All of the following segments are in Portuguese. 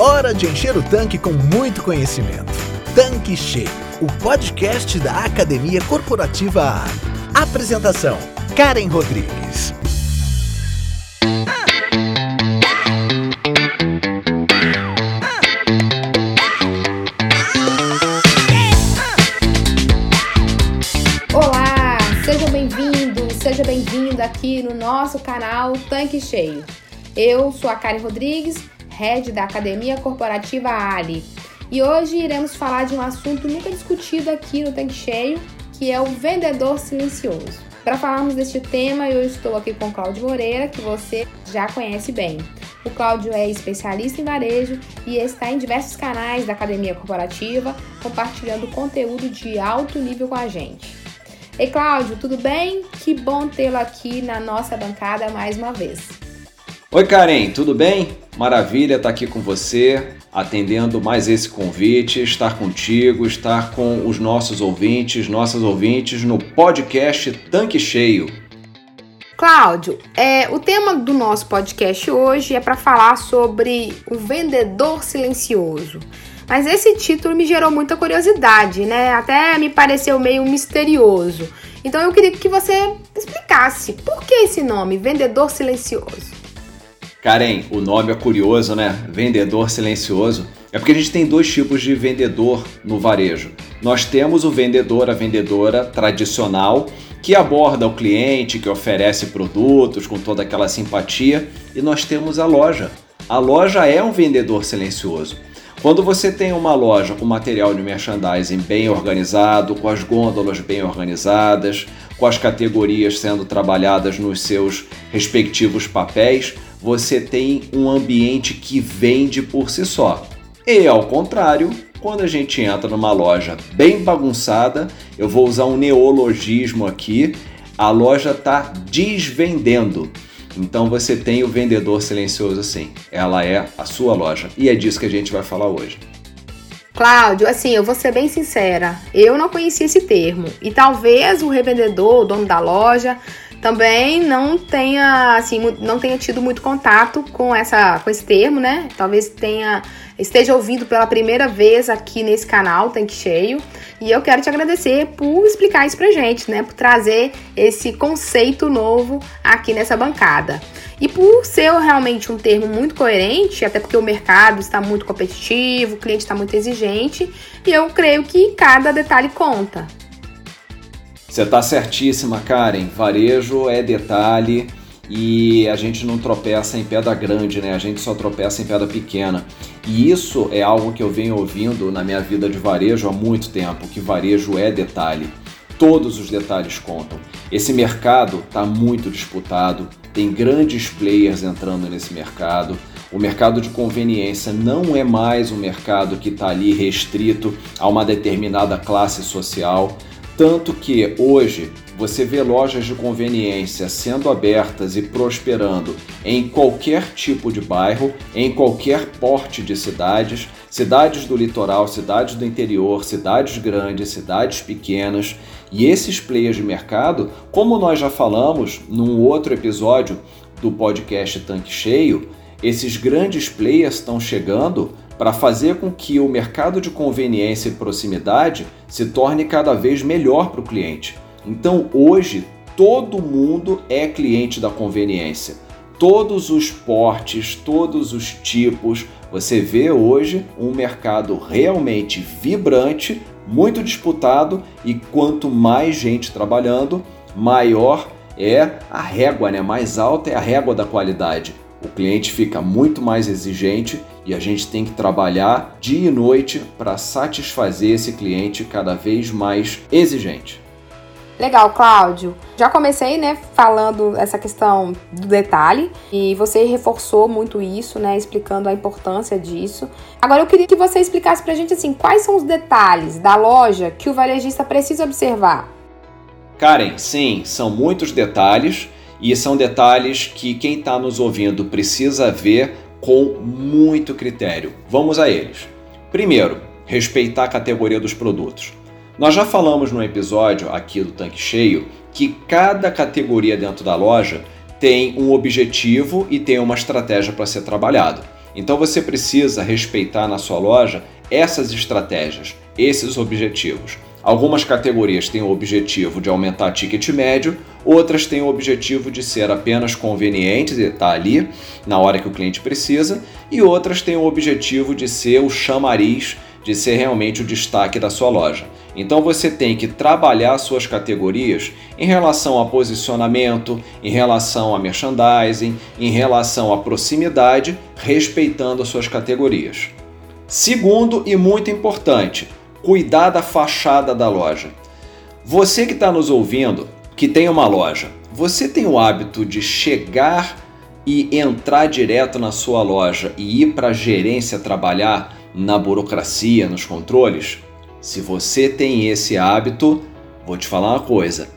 Hora de encher o tanque com muito conhecimento. Tanque Cheio, o podcast da Academia Corporativa A. Apresentação: Karen Rodrigues. Olá, seja bem-vindo, seja bem-vinda aqui no nosso canal Tanque Cheio. Eu sou a Karen Rodrigues, head da Academia Corporativa Ali, e hoje iremos falar de um assunto nunca discutido aqui no Tanque Cheio, que é o vendedor silencioso. Para falarmos deste tema, eu estou aqui com o Cláudio Moreira, que você já conhece bem. O Cláudio é especialista em varejo e está em diversos canais da Academia Corporativa, compartilhando conteúdo de alto nível com a gente. Ei, Cláudio, tudo bem? Que bom tê-lo aqui na nossa bancada mais uma vez. Oi, Karen, tudo bem? Maravilha estar aqui com você, atendendo mais esse convite, estar contigo, estar com os nossos ouvintes, nossas ouvintes no podcast Tanque Cheio. Cláudio, é, o tema do nosso podcast hoje é para falar sobre o vendedor silencioso. Mas esse título me gerou muita curiosidade, né? Até me pareceu meio misterioso. Então eu queria que você explicasse por que esse nome, vendedor silencioso. Karen, o nome é curioso, né? Vendedor silencioso. É porque a gente tem dois tipos de vendedor no varejo. Nós temos o vendedor, a vendedora tradicional, que aborda o cliente, que oferece produtos com toda aquela simpatia, e nós temos a loja. A loja é um vendedor silencioso. Quando você tem uma loja com material de merchandising bem organizado, com as gôndolas bem organizadas, com as categorias sendo trabalhadas nos seus respectivos papéis, você tem um ambiente que vende por si só. E ao contrário, quando a gente entra numa loja bem bagunçada, eu vou usar um neologismo aqui, a loja está desvendendo. Então você tem o vendedor silencioso sim. Ela é a sua loja. E é disso que a gente vai falar hoje. Cláudio, assim, eu vou ser bem sincera, eu não conhecia esse termo. E talvez o revendedor, o dono da loja, também não tenha assim não tenha tido muito contato com essa com esse termo, né? Talvez tenha esteja ouvindo pela primeira vez aqui nesse canal Tanque Cheio, e eu quero te agradecer por explicar isso pra gente, né? Por trazer esse conceito novo aqui nessa bancada. E por ser realmente um termo muito coerente, até porque o mercado está muito competitivo, o cliente está muito exigente, e eu creio que cada detalhe conta. Você está certíssima, Karen. Varejo é detalhe e a gente não tropeça em pedra grande, né? A gente só tropeça em pedra pequena. E isso é algo que eu venho ouvindo na minha vida de varejo há muito tempo, que varejo é detalhe. Todos os detalhes contam. Esse mercado está muito disputado, tem grandes players entrando nesse mercado. O mercado de conveniência não é mais um mercado que está ali restrito a uma determinada classe social. Tanto que hoje você vê lojas de conveniência sendo abertas e prosperando em qualquer tipo de bairro, em qualquer porte de cidades, cidades do litoral, cidades do interior, cidades grandes, cidades pequenas. E esses players de mercado, como nós já falamos num outro episódio do podcast Tanque Cheio, esses grandes players estão chegando para fazer com que o mercado de conveniência e proximidade se torne cada vez melhor para o cliente. Então hoje todo mundo é cliente da conveniência. Todos os portes, todos os tipos, você vê hoje um mercado realmente vibrante, muito disputado e quanto mais gente trabalhando, maior é a régua, né? Mais alta é a régua da qualidade. O cliente fica muito mais exigente e a gente tem que trabalhar dia e noite para satisfazer esse cliente cada vez mais exigente. Legal, Cláudio. Já comecei, né, falando essa questão do detalhe e você reforçou muito isso, né, explicando a importância disso. Agora eu queria que você explicasse pra gente assim, quais são os detalhes da loja que o varejista precisa observar? Karen, sim, são muitos detalhes e são detalhes que quem está nos ouvindo precisa ver com muito critério. Vamos a eles. Primeiro, respeitar a categoria dos produtos. Nós já falamos no episódio aqui do Tanque Cheio que cada categoria dentro da loja tem um objetivo e tem uma estratégia para ser trabalhado. Então você precisa respeitar na sua loja essas estratégias, esses objetivos. Algumas categorias têm o objetivo de aumentar ticket médio, outras têm o objetivo de ser apenas convenientes e estar ali na hora que o cliente precisa, e outras têm o objetivo de ser o chamariz, de ser realmente o destaque da sua loja. Então você tem que trabalhar suas categorias em relação a posicionamento, em relação a merchandising, em relação à proximidade, respeitando as suas categorias. Segundo e muito importante, cuidar da fachada da loja. Você que está nos ouvindo, que tem uma loja, você tem o hábito de chegar e entrar direto na sua loja e ir para a gerência trabalhar na burocracia, nos controles? Se você tem esse hábito, vou te falar uma coisa.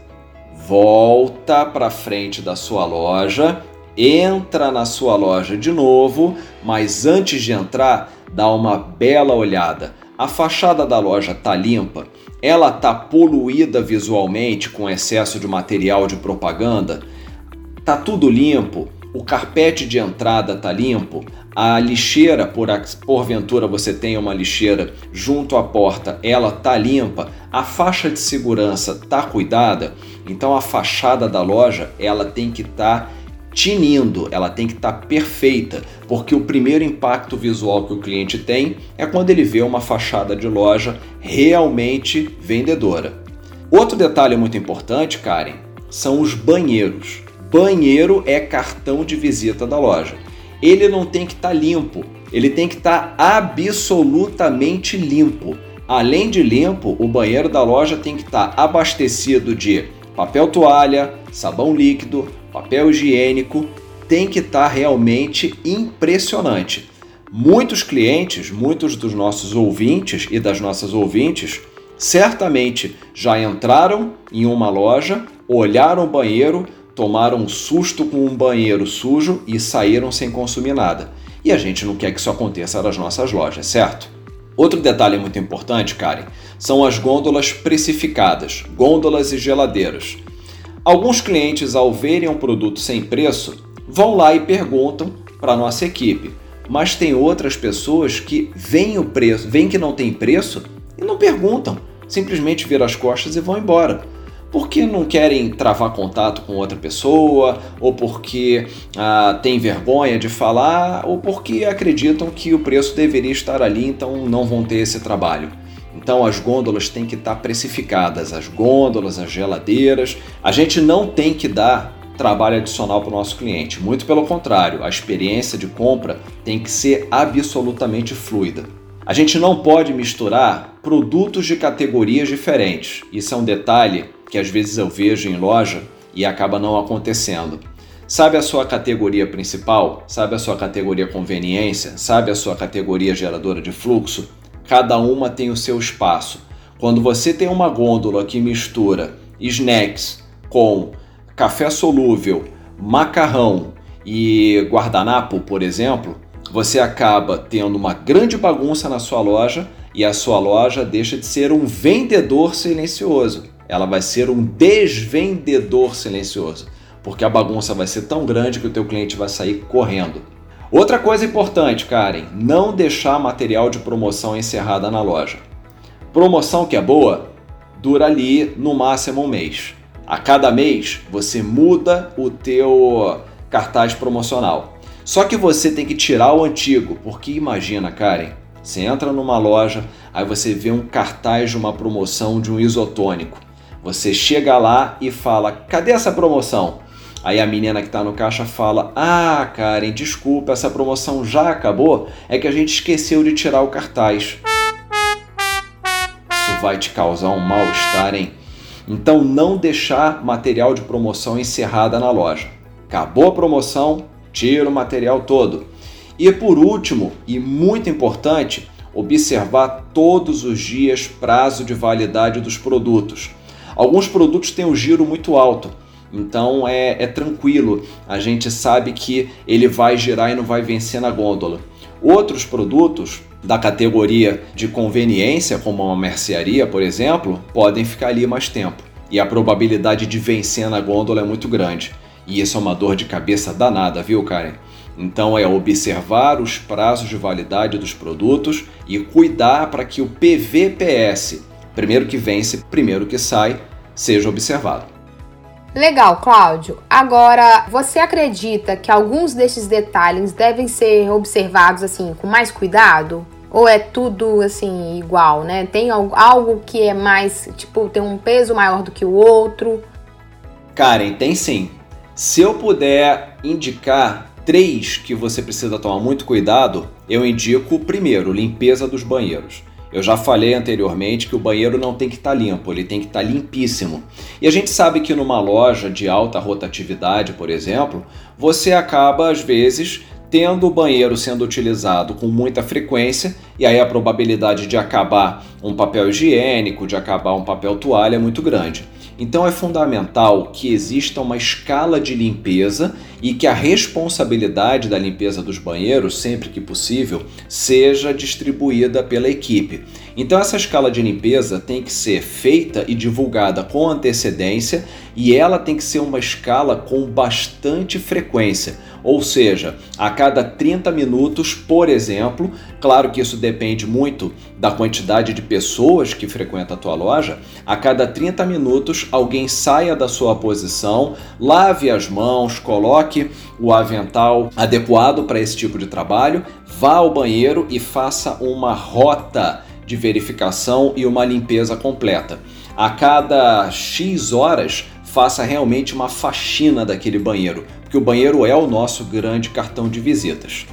Volta para frente da sua loja, entra na sua loja de novo, mas antes de entrar, dá uma bela olhada a fachada da loja tá limpa? Ela tá poluída visualmente com excesso de material de propaganda? Tá tudo limpo? O carpete de entrada tá limpo? A lixeira, por porventura você tem uma lixeira junto à porta, ela tá limpa? A faixa de segurança tá cuidada? Então a fachada da loja, ela tem que estar tá tinindo, ela tem que estar tá perfeita, porque o primeiro impacto visual que o cliente tem é quando ele vê uma fachada de loja realmente vendedora. Outro detalhe muito importante, Karen, são os banheiros. Banheiro é cartão de visita da loja. Ele não tem que estar tá limpo, ele tem que estar tá absolutamente limpo. Além de limpo, o banheiro da loja tem que estar tá abastecido de papel toalha, sabão líquido, papel higiênico tem que estar tá realmente impressionante. Muitos clientes, muitos dos nossos ouvintes e das nossas ouvintes, certamente já entraram em uma loja, olharam o banheiro, tomaram um susto com um banheiro sujo e saíram sem consumir nada. E a gente não quer que isso aconteça nas nossas lojas, certo? Outro detalhe muito importante, Karen, são as gôndolas precificadas, gôndolas e geladeiras. Alguns clientes, ao verem um produto sem preço, vão lá e perguntam para nossa equipe. Mas tem outras pessoas que veem o preço, veem que não tem preço e não perguntam, simplesmente viram as costas e vão embora. Porque não querem travar contato com outra pessoa, ou porque ah, tem vergonha de falar, ou porque acreditam que o preço deveria estar ali, então não vão ter esse trabalho. Então as gôndolas têm que estar precificadas, as gôndolas, as geladeiras. A gente não tem que dar trabalho adicional para o nosso cliente, muito pelo contrário, a experiência de compra tem que ser absolutamente fluida. A gente não pode misturar produtos de categorias diferentes. Isso é um detalhe que às vezes eu vejo em loja e acaba não acontecendo. Sabe a sua categoria principal? Sabe a sua categoria conveniência? Sabe a sua categoria geradora de fluxo? Cada uma tem o seu espaço. Quando você tem uma gôndola que mistura snacks com café solúvel, macarrão e guardanapo, por exemplo, você acaba tendo uma grande bagunça na sua loja e a sua loja deixa de ser um vendedor silencioso. Ela vai ser um desvendedor silencioso, porque a bagunça vai ser tão grande que o teu cliente vai sair correndo. Outra coisa importante, Karen, não deixar material de promoção encerrada na loja. Promoção que é boa dura ali no máximo um mês. A cada mês você muda o teu cartaz promocional. Só que você tem que tirar o antigo, porque imagina, Karen, você entra numa loja, aí você vê um cartaz de uma promoção de um isotônico. Você chega lá e fala: "Cadê essa promoção?" Aí a menina que está no caixa fala: Ah, Karen, desculpa, essa promoção já acabou. É que a gente esqueceu de tirar o cartaz. Isso vai te causar um mal-estar, hein? Então, não deixar material de promoção encerrada na loja. Acabou a promoção, tira o material todo. E por último, e muito importante, observar todos os dias prazo de validade dos produtos. Alguns produtos têm um giro muito alto então é, é tranquilo, a gente sabe que ele vai girar e não vai vencer na gôndola. Outros produtos da categoria de conveniência, como uma mercearia, por exemplo, podem ficar ali mais tempo. E a probabilidade de vencer na gôndola é muito grande. E isso é uma dor de cabeça danada, viu, Karen? Então é observar os prazos de validade dos produtos e cuidar para que o PVPS, primeiro que vence, primeiro que sai, seja observado. Legal, Cláudio. Agora, você acredita que alguns desses detalhes devem ser observados assim com mais cuidado? Ou é tudo assim igual, né? Tem algo que é mais, tipo, tem um peso maior do que o outro? Karen, tem sim. Se eu puder indicar três que você precisa tomar muito cuidado, eu indico primeiro, limpeza dos banheiros. Eu já falei anteriormente que o banheiro não tem que estar tá limpo, ele tem que estar tá limpíssimo. E a gente sabe que numa loja de alta rotatividade, por exemplo, você acaba às vezes tendo o banheiro sendo utilizado com muita frequência, e aí a probabilidade de acabar um papel higiênico, de acabar um papel toalha é muito grande. Então é fundamental que exista uma escala de limpeza e que a responsabilidade da limpeza dos banheiros, sempre que possível, seja distribuída pela equipe. Então essa escala de limpeza tem que ser feita e divulgada com antecedência e ela tem que ser uma escala com bastante frequência, ou seja, a cada 30 minutos, por exemplo, claro que isso depende muito da quantidade de pessoas que frequentam a tua loja, a cada 30 minutos alguém saia da sua posição, lave as mãos, coloque o avental adequado para esse tipo de trabalho, vá ao banheiro e faça uma rota de verificação e uma limpeza completa. A cada X horas, faça realmente uma faxina daquele banheiro, porque o banheiro é o nosso grande cartão de visitas.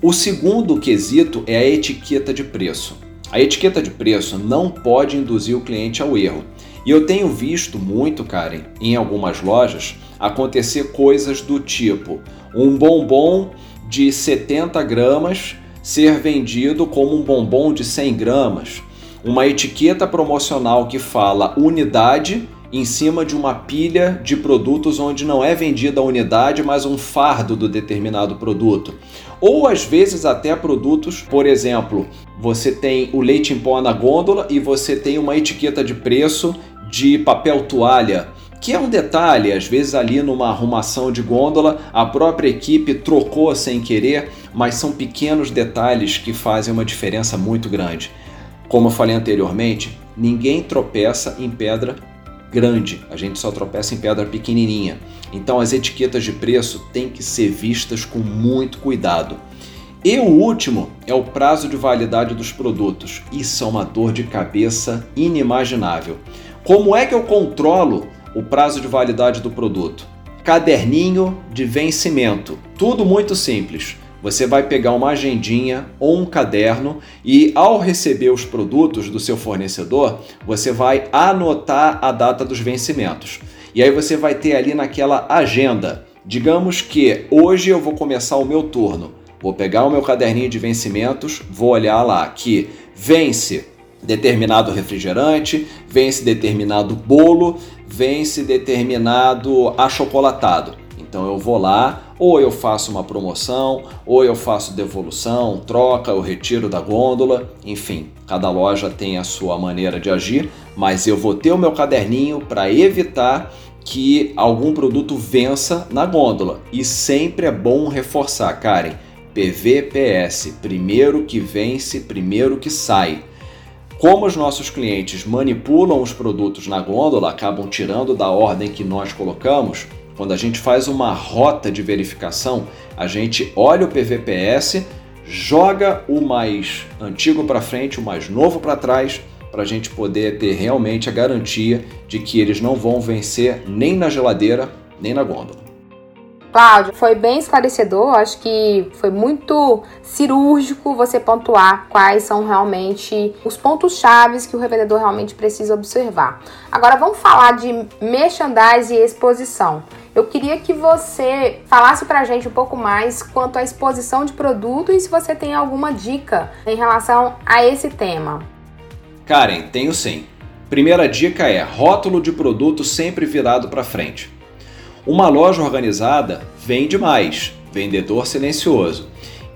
O segundo quesito é a etiqueta de preço. A etiqueta de preço não pode induzir o cliente ao erro. E eu tenho visto muito, Karen, em algumas lojas, acontecer coisas do tipo um bombom de 70 gramas ser vendido como um bombom de 100 gramas, uma etiqueta promocional que fala unidade em cima de uma pilha de produtos onde não é vendida a unidade, mas um fardo do determinado produto. Ou às vezes até produtos, por exemplo, você tem o leite em pó na gôndola e você tem uma etiqueta de preço de papel toalha que é um detalhe, às vezes ali numa arrumação de gôndola, a própria equipe trocou sem querer, mas são pequenos detalhes que fazem uma diferença muito grande. Como eu falei anteriormente, ninguém tropeça em pedra grande, a gente só tropeça em pedra pequenininha. Então as etiquetas de preço têm que ser vistas com muito cuidado. E o último é o prazo de validade dos produtos. Isso é uma dor de cabeça inimaginável. Como é que eu controlo o prazo de validade do produto? Caderninho de vencimento. Tudo muito simples. Você vai pegar uma agendinha ou um caderno e, ao receber os produtos do seu fornecedor, você vai anotar a data dos vencimentos. E aí você vai ter ali naquela agenda. Digamos que hoje eu vou começar o meu turno. Vou pegar o meu caderninho de vencimentos, vou olhar lá que vence determinado refrigerante, vence determinado bolo, vence determinado achocolatado. Então eu vou lá, ou eu faço uma promoção, ou eu faço devolução, troca, eu retiro da gôndola, enfim, cada loja tem a sua maneira de agir, mas eu vou ter o meu caderninho para evitar que algum produto vença na gôndola. E sempre é bom reforçar, Karen, PVPS, primeiro que vence, primeiro que sai. Como os nossos clientes manipulam os produtos na gôndola, acabam tirando da ordem que nós colocamos, quando a gente faz uma rota de verificação, a gente olha o PVPS, joga o mais antigo para frente, o mais novo para trás, para a gente poder ter realmente a garantia de que eles não vão vencer nem na geladeira, nem na gôndola. Cláudio, foi bem esclarecedor, acho que foi muito cirúrgico você pontuar quais são realmente os pontos chaves que o revendedor realmente precisa observar. Agora vamos falar de merchandise e exposição. Eu queria que você falasse pra gente um pouco mais quanto à exposição de produto e se você tem alguma dica em relação a esse tema. Karen, tenho sim. Primeira dica é rótulo de produto sempre virado para frente. Uma loja organizada vende mais, vendedor silencioso.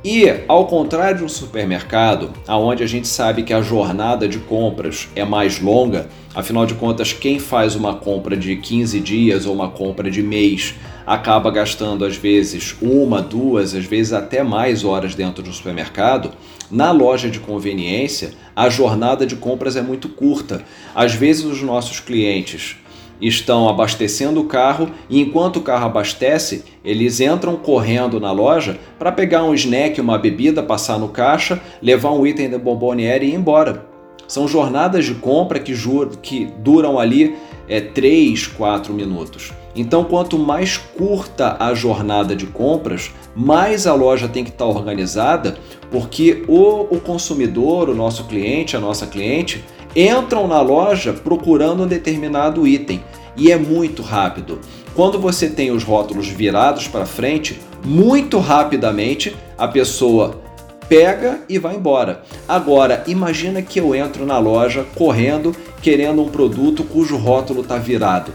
E, ao contrário de um supermercado, onde a gente sabe que a jornada de compras é mais longa, afinal de contas, quem faz uma compra de 15 dias ou uma compra de mês acaba gastando às vezes uma, duas, às vezes até mais horas dentro do supermercado, na loja de conveniência a jornada de compras é muito curta. Às vezes os nossos clientes estão abastecendo o carro e enquanto o carro abastece, eles entram correndo na loja para pegar um snack, uma bebida, passar no caixa, levar um item da bomboniere e ir embora. São jornadas de compra que, que duram ali é, 3, 4 minutos. Então, quanto mais curta a jornada de compras, mais a loja tem que estar organizada, porque o, o consumidor, o nosso cliente, a nossa cliente, entram na loja procurando um determinado item e é muito rápido. Quando você tem os rótulos virados para frente, muito rapidamente a pessoa pega e vai embora. Agora, imagina que eu entro na loja correndo querendo um produto cujo rótulo está virado,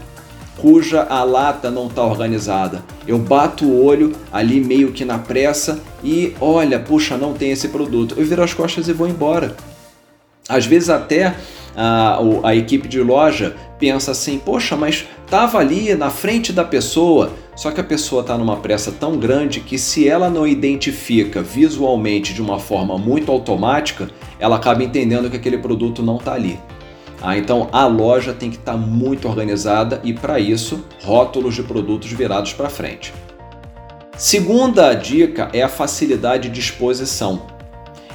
cuja a lata não está organizada. Eu bato o olho ali meio que na pressa e olha, puxa, não tem esse produto. Eu viro as costas e vou embora. Às vezes até a, a equipe de loja pensa assim: poxa, mas estava ali na frente da pessoa. Só que a pessoa está numa pressa tão grande que, se ela não identifica visualmente de uma forma muito automática, ela acaba entendendo que aquele produto não está ali. Ah, então a loja tem que estar tá muito organizada e, para isso, rótulos de produtos virados para frente. Segunda dica é a facilidade de exposição.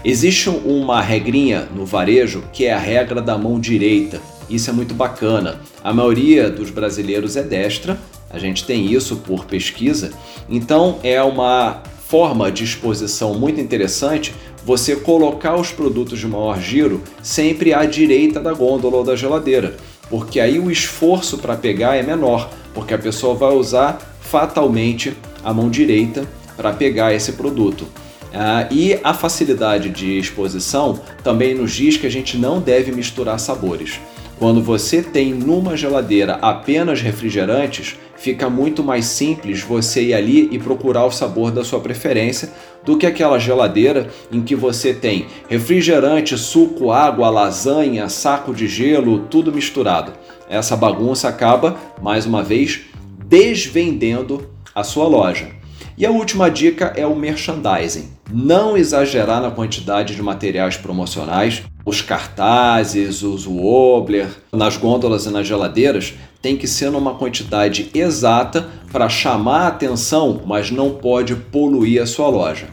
Existe uma regrinha no varejo que é a regra da mão direita. Isso é muito bacana. A maioria dos brasileiros é destra, a gente tem isso por pesquisa, então é uma forma de exposição muito interessante você colocar os produtos de maior giro sempre à direita da gôndola ou da geladeira, porque aí o esforço para pegar é menor, porque a pessoa vai usar fatalmente a mão direita para pegar esse produto. Uh, e a facilidade de exposição também nos diz que a gente não deve misturar sabores. Quando você tem numa geladeira apenas refrigerantes, fica muito mais simples você ir ali e procurar o sabor da sua preferência do que aquela geladeira em que você tem refrigerante, suco, água, lasanha, saco de gelo, tudo misturado. Essa bagunça acaba, mais uma vez, desvendendo a sua loja. E a última dica é o merchandising. Não exagerar na quantidade de materiais promocionais. Os cartazes, os wobbler, nas gôndolas e nas geladeiras tem que ser numa quantidade exata para chamar a atenção, mas não pode poluir a sua loja.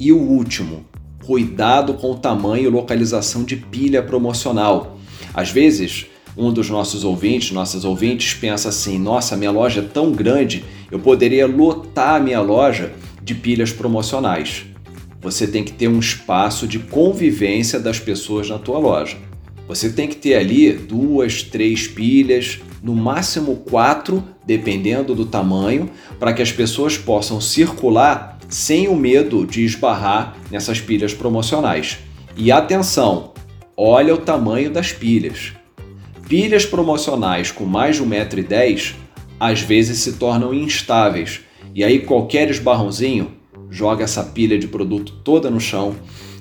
E o último, cuidado com o tamanho e localização de pilha promocional. Às vezes, um dos nossos ouvintes, nossas ouvintes, pensa assim: nossa, minha loja é tão grande, eu poderia lotar a minha loja de pilhas promocionais. Você tem que ter um espaço de convivência das pessoas na tua loja. Você tem que ter ali duas, três pilhas, no máximo quatro, dependendo do tamanho, para que as pessoas possam circular sem o medo de esbarrar nessas pilhas promocionais. E atenção, olha o tamanho das pilhas. Pilhas promocionais com mais de 1,10m às vezes se tornam instáveis, e aí qualquer esbarrãozinho joga essa pilha de produto toda no chão.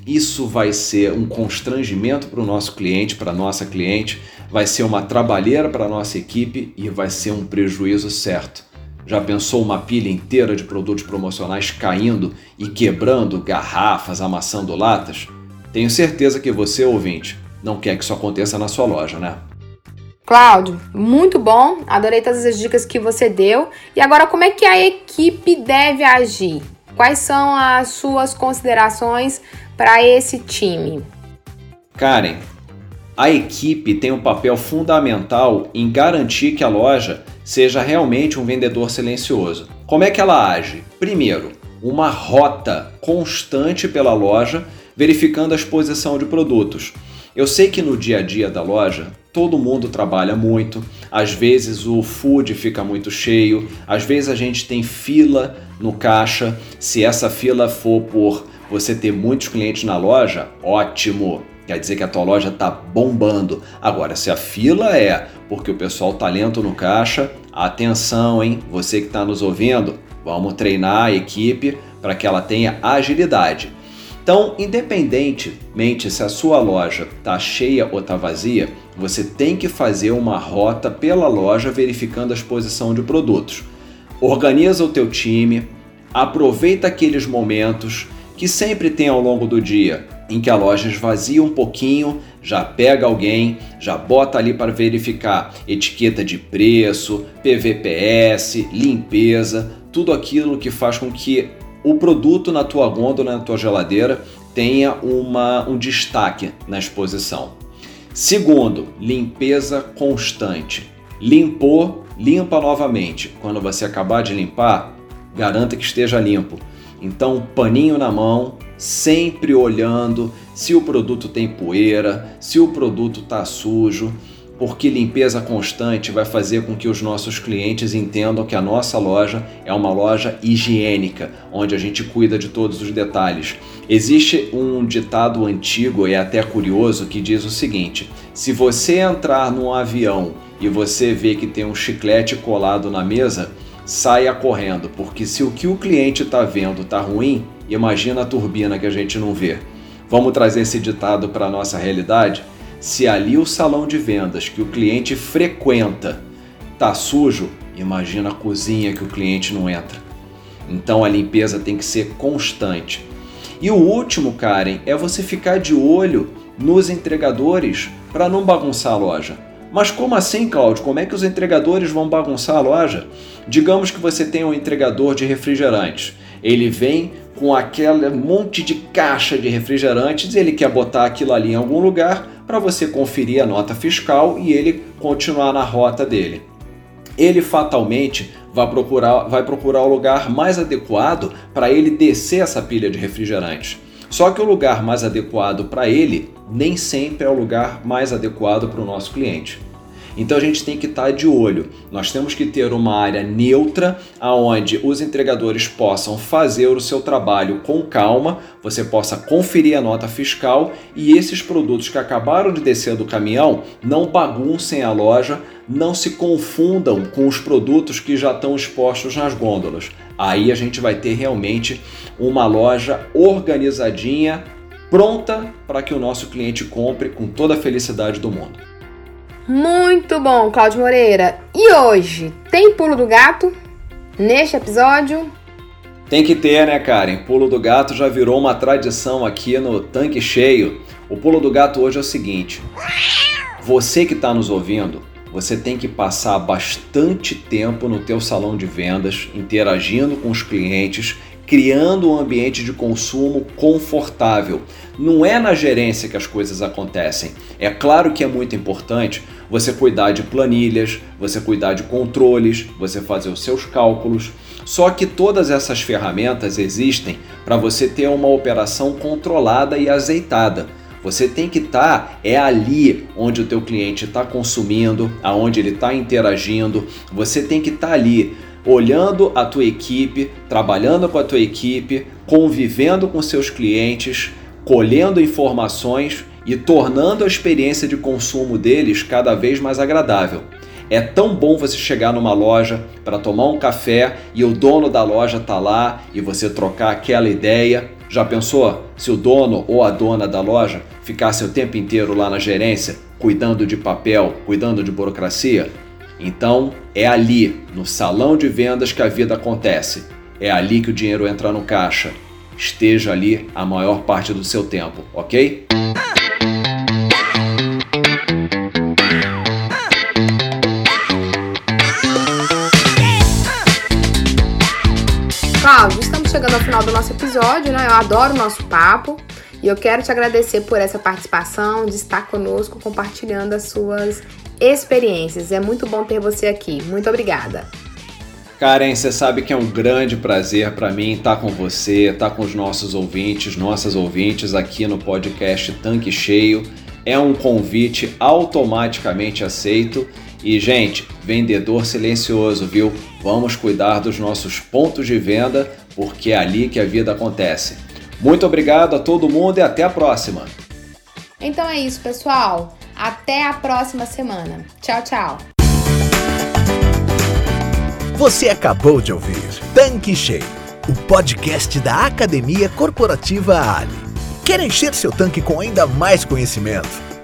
Isso vai ser um constrangimento para o nosso cliente, para a nossa cliente, vai ser uma trabalheira para a nossa equipe e vai ser um prejuízo certo. Já pensou uma pilha inteira de produtos promocionais caindo e quebrando garrafas, amassando latas? Tenho certeza que você, ouvinte, não quer que isso aconteça na sua loja, né? Cláudio, muito bom, adorei todas as dicas que você deu. E agora, como é que a equipe deve agir? Quais são as suas considerações para esse time? Karen, a equipe tem um papel fundamental em garantir que a loja seja realmente um vendedor silencioso. Como é que ela age? Primeiro, uma rota constante pela loja, verificando a exposição de produtos. Eu sei que no dia a dia da loja todo mundo trabalha muito, às vezes o food fica muito cheio, às vezes a gente tem fila no caixa. Se essa fila for por você ter muitos clientes na loja, ótimo. Quer dizer que a tua loja está bombando. Agora, se a fila é porque o pessoal tá lento no caixa, atenção, hein? Você que está nos ouvindo, vamos treinar a equipe para que ela tenha agilidade. Então, independentemente se a sua loja está cheia ou está vazia, você tem que fazer uma rota pela loja verificando a exposição de produtos. Organiza o teu time, aproveita aqueles momentos que sempre tem ao longo do dia, em que a loja esvazia um pouquinho, já pega alguém, já bota ali para verificar etiqueta de preço, PVPS, limpeza, tudo aquilo que faz com que o produto na tua gôndola, na tua geladeira, tenha uma, um destaque na exposição. Segundo, limpeza constante. Limpou, limpa novamente. Quando você acabar de limpar, garanta que esteja limpo. Então, paninho na mão, sempre olhando se o produto tem poeira, se o produto está sujo, porque limpeza constante vai fazer com que os nossos clientes entendam que a nossa loja é uma loja higiênica, onde a gente cuida de todos os detalhes. Existe um ditado antigo e até curioso que diz o seguinte: se você entrar num avião e você vê que tem um chiclete colado na mesa, saia correndo, porque se o que o cliente está vendo está ruim, imagina a turbina que a gente não vê. Vamos trazer esse ditado para a nossa realidade? Se ali o salão de vendas que o cliente frequenta está sujo, imagina a cozinha que o cliente não entra. Então a limpeza tem que ser constante. E o último, Karen, é você ficar de olho nos entregadores para não bagunçar a loja. Mas como assim, Cláudio? Como é que os entregadores vão bagunçar a loja? Digamos que você tem um entregador de refrigerantes. Ele vem com aquele monte de caixa de refrigerantes, ele quer botar aquilo ali em algum lugar para você conferir a nota fiscal e ele continuar na rota dele. Ele fatalmente vai procurar, vai procurar o lugar mais adequado para ele descer essa pilha de refrigerantes. Só que o lugar mais adequado para ele nem sempre é o lugar mais adequado para o nosso cliente. Então a gente tem que estar tá de olho. Nós temos que ter uma área neutra aonde os entregadores possam fazer o seu trabalho com calma, você possa conferir a nota fiscal e esses produtos que acabaram de descer do caminhão não baguncem a loja, não se confundam com os produtos que já estão expostos nas gôndolas. Aí a gente vai ter realmente uma loja organizadinha, pronta para que o nosso cliente compre com toda a felicidade do mundo. Muito bom, Cláudio Moreira. E hoje, tem pulo do gato neste episódio? Tem que ter, né, Karen? Pulo do gato já virou uma tradição aqui no Tanque Cheio. O pulo do gato hoje é o seguinte: você que está nos ouvindo, você tem que passar bastante tempo no teu salão de vendas, interagindo com os clientes, criando um ambiente de consumo confortável. Não é na gerência que as coisas acontecem. É claro que é muito importante você cuidar de planilhas, você cuidar de controles, você fazer os seus cálculos. Só que todas essas ferramentas existem para você ter uma operação controlada e azeitada. Você tem que estar tá, é ali onde o teu cliente está consumindo, aonde ele está interagindo. Você tem que estar tá ali olhando a tua equipe, trabalhando com a tua equipe, convivendo com seus clientes, colhendo informações e tornando a experiência de consumo deles cada vez mais agradável. É tão bom você chegar numa loja para tomar um café e o dono da loja tá lá e você trocar aquela ideia. Já pensou se o dono ou a dona da loja ficasse o tempo inteiro lá na gerência, cuidando de papel, cuidando de burocracia? Então é ali, no salão de vendas, que a vida acontece. É ali que o dinheiro entra no caixa. Esteja ali a maior parte do seu tempo, ok? Cláudio, estamos chegando ao final do nosso episódio, né? Eu adoro o nosso papo. E eu quero te agradecer por essa participação, de estar conosco compartilhando as suas experiências. É muito bom ter você aqui. Muito obrigada. Karen, você sabe que é um grande prazer para mim estar com você, estar com os nossos ouvintes, nossas ouvintes aqui no podcast Tanque Cheio. É um convite automaticamente aceito. E, gente, vendedor silencioso, viu? Vamos cuidar dos nossos pontos de venda, porque é ali que a vida acontece. Muito obrigado a todo mundo e até a próxima. Então é isso, pessoal. Até a próxima semana. Tchau, tchau. Você acabou de ouvir Tanque Cheio, o podcast da Academia Corporativa Ali. Quer encher seu tanque com ainda mais conhecimento?